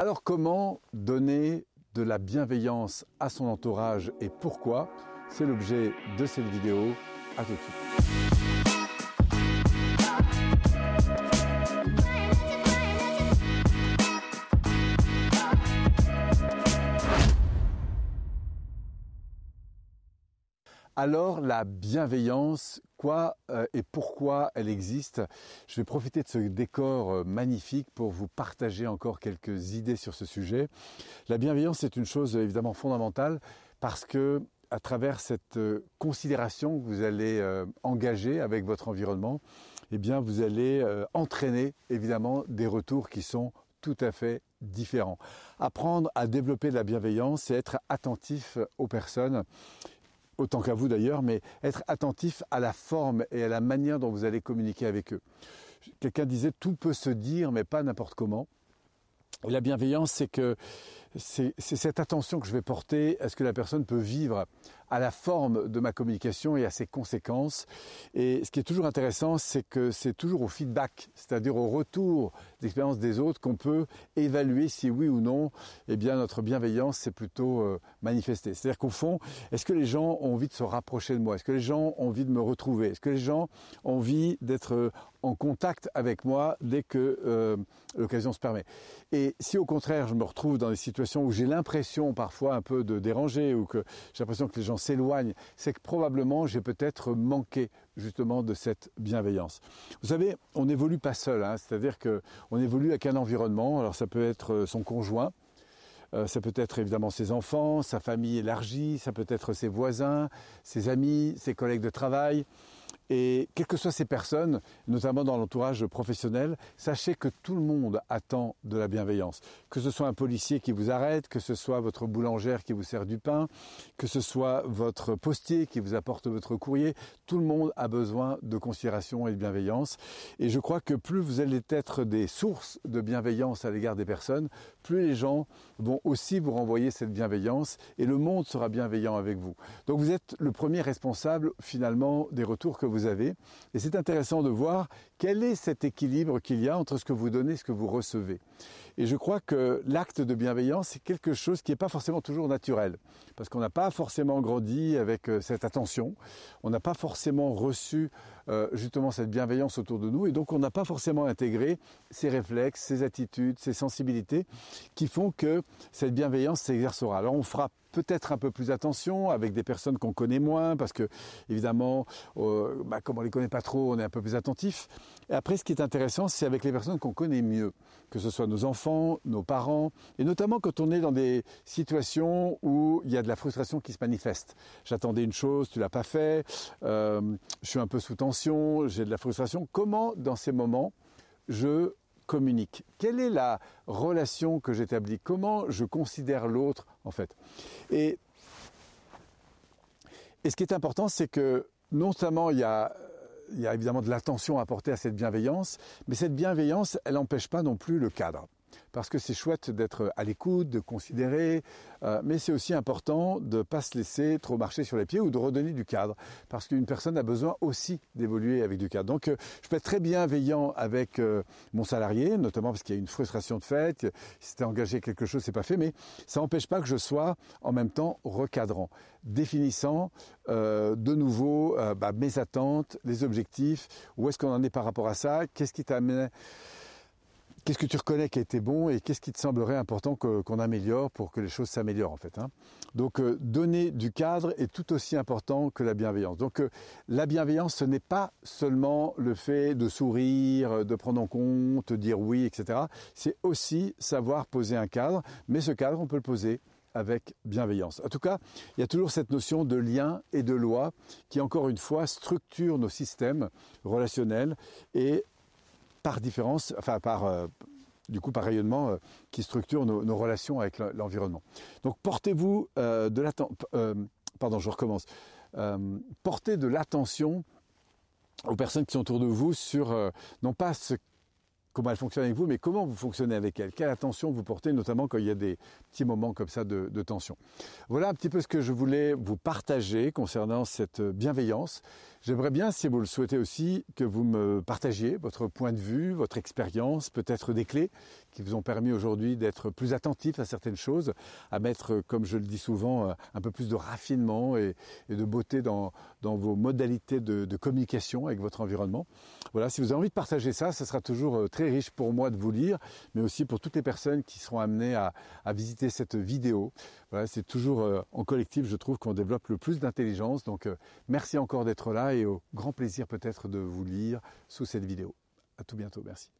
Alors comment donner de la bienveillance à son entourage et pourquoi? C'est l'objet de cette vidéo. À tout de suite. Alors la bienveillance, quoi euh, et pourquoi elle existe? Je vais profiter de ce décor euh, magnifique pour vous partager encore quelques idées sur ce sujet. La bienveillance est une chose euh, évidemment fondamentale parce que à travers cette considération que vous allez engager avec votre environnement, eh bien vous allez entraîner évidemment des retours qui sont tout à fait différents. Apprendre à développer de la bienveillance, c'est être attentif aux personnes autant qu'à vous d'ailleurs, mais être attentif à la forme et à la manière dont vous allez communiquer avec eux. Quelqu'un disait tout peut se dire, mais pas n'importe comment. La bienveillance, c'est que c'est cette attention que je vais porter à ce que la personne peut vivre à la forme de ma communication et à ses conséquences. Et ce qui est toujours intéressant, c'est que c'est toujours au feedback, c'est-à-dire au retour d'expérience des autres qu'on peut évaluer si oui ou non, eh bien notre bienveillance s'est plutôt euh, manifestée. C'est-à-dire qu'au fond, est-ce que les gens ont envie de se rapprocher de moi? Est-ce que les gens ont envie de me retrouver? Est-ce que les gens ont envie d'être euh, en contact avec moi dès que euh, l'occasion se permet? Et si au contraire, je me retrouve dans des situations où j'ai l'impression parfois un peu de déranger ou que j'ai l'impression que les gens s'éloigne, c'est que probablement j'ai peut-être manqué justement de cette bienveillance. Vous savez, on n'évolue pas seul, hein. c'est-à-dire qu'on évolue avec un environnement, alors ça peut être euh, son conjoint, euh, ça peut être évidemment ses enfants, sa famille élargie, ça peut être ses voisins, ses amis, ses collègues de travail. Et quelles que soient ces personnes, notamment dans l'entourage professionnel, sachez que tout le monde attend de la bienveillance. Que ce soit un policier qui vous arrête, que ce soit votre boulangère qui vous sert du pain, que ce soit votre postier qui vous apporte votre courrier, tout le monde a besoin de considération et de bienveillance. Et je crois que plus vous allez être des sources de bienveillance à l'égard des personnes, plus les gens vont aussi vous renvoyer cette bienveillance et le monde sera bienveillant avec vous. Donc vous êtes le premier responsable finalement des retours que vous avez. Et c'est intéressant de voir quel est cet équilibre qu'il y a entre ce que vous donnez et ce que vous recevez. Et je crois que l'acte de bienveillance, c'est quelque chose qui n'est pas forcément toujours naturel. Parce qu'on n'a pas forcément grandi avec euh, cette attention. On n'a pas forcément reçu euh, justement cette bienveillance autour de nous. Et donc on n'a pas forcément intégré ces réflexes, ces attitudes, ces sensibilités qui font que cette bienveillance s'exercera. Alors on fera peut-être un peu plus attention avec des personnes qu'on connaît moins, parce que évidemment, euh, bah, comme on les connaît pas trop, on est un peu plus attentif. Et après, ce qui est intéressant, c'est avec les personnes qu'on connaît mieux, que ce soit nos enfants, nos parents, et notamment quand on est dans des situations où il y a de la frustration qui se manifeste. J'attendais une chose, tu l'as pas fait, euh, je suis un peu sous tension, j'ai de la frustration. Comment, dans ces moments, je communique? Quelle est la relation que j'établis? Comment je considère l'autre en fait? Et ce qui est important, c'est que non seulement il y a évidemment de l'attention à apporter à cette bienveillance, mais cette bienveillance, elle n'empêche pas non plus le cadre parce que c'est chouette d'être à l'écoute, de considérer, euh, mais c'est aussi important de ne pas se laisser trop marcher sur les pieds ou de redonner du cadre, parce qu'une personne a besoin aussi d'évoluer avec du cadre. Donc euh, je peux être très bienveillant avec euh, mon salarié, notamment parce qu'il y a une frustration de fait, il s'était engagé quelque chose, c'est pas fait, mais ça n'empêche pas que je sois en même temps recadrant, définissant de nouveau bah, mes attentes, les objectifs, où est-ce qu'on en est par rapport à ça, qu'est-ce qui t'amène qu'est-ce que tu reconnais qui a été bon et qu'est-ce qui te semblerait important qu'on améliore pour que les choses s'améliorent en fait. Hein. Donc euh, donner du cadre est tout aussi important que la bienveillance. Donc euh, la bienveillance, ce n'est pas seulement le fait de sourire, de prendre en compte, de dire oui, etc. C'est aussi savoir poser un cadre, mais ce cadre, on peut le poser avec bienveillance. En tout cas, il y a toujours cette notion de lien et de loi qui, encore une fois, structure nos systèmes relationnels et par différence, enfin par euh, du coup par rayonnement euh, qui structure nos, relations avec l'environnement. Donc portez-vous euh, de l'attention, pardon, je recommence. portez de l'attention aux personnes qui sont autour de vous sur non pas ce comment elles fonctionnent avec vous, mais comment vous fonctionnez avec elles, quelle attention vous portez, notamment quand il y a des petits moments comme ça de, de tension. Voilà un petit peu ce que je voulais vous partager concernant cette bienveillance. J'aimerais bien, si vous le souhaitez aussi, que vous me partagiez votre point de vue, votre expérience, peut-être des clés qui vous ont permis aujourd'hui d'être plus attentif à certaines choses, à mettre, comme je le dis souvent, un peu plus de raffinement et, de beauté dans, vos modalités de, communication avec votre environnement. Voilà, si vous avez envie de partager ça, ce sera toujours euh, très riche pour moi de vous lire, mais aussi pour toutes les personnes qui seront amenées à, visiter cette vidéo. Voilà, c'est toujours euh, en collectif, je trouve, qu'on développe le plus d'intelligence. Donc, euh, merci encore d'être là et au grand plaisir peut-être de vous lire sous cette vidéo. À tout bientôt. Merci.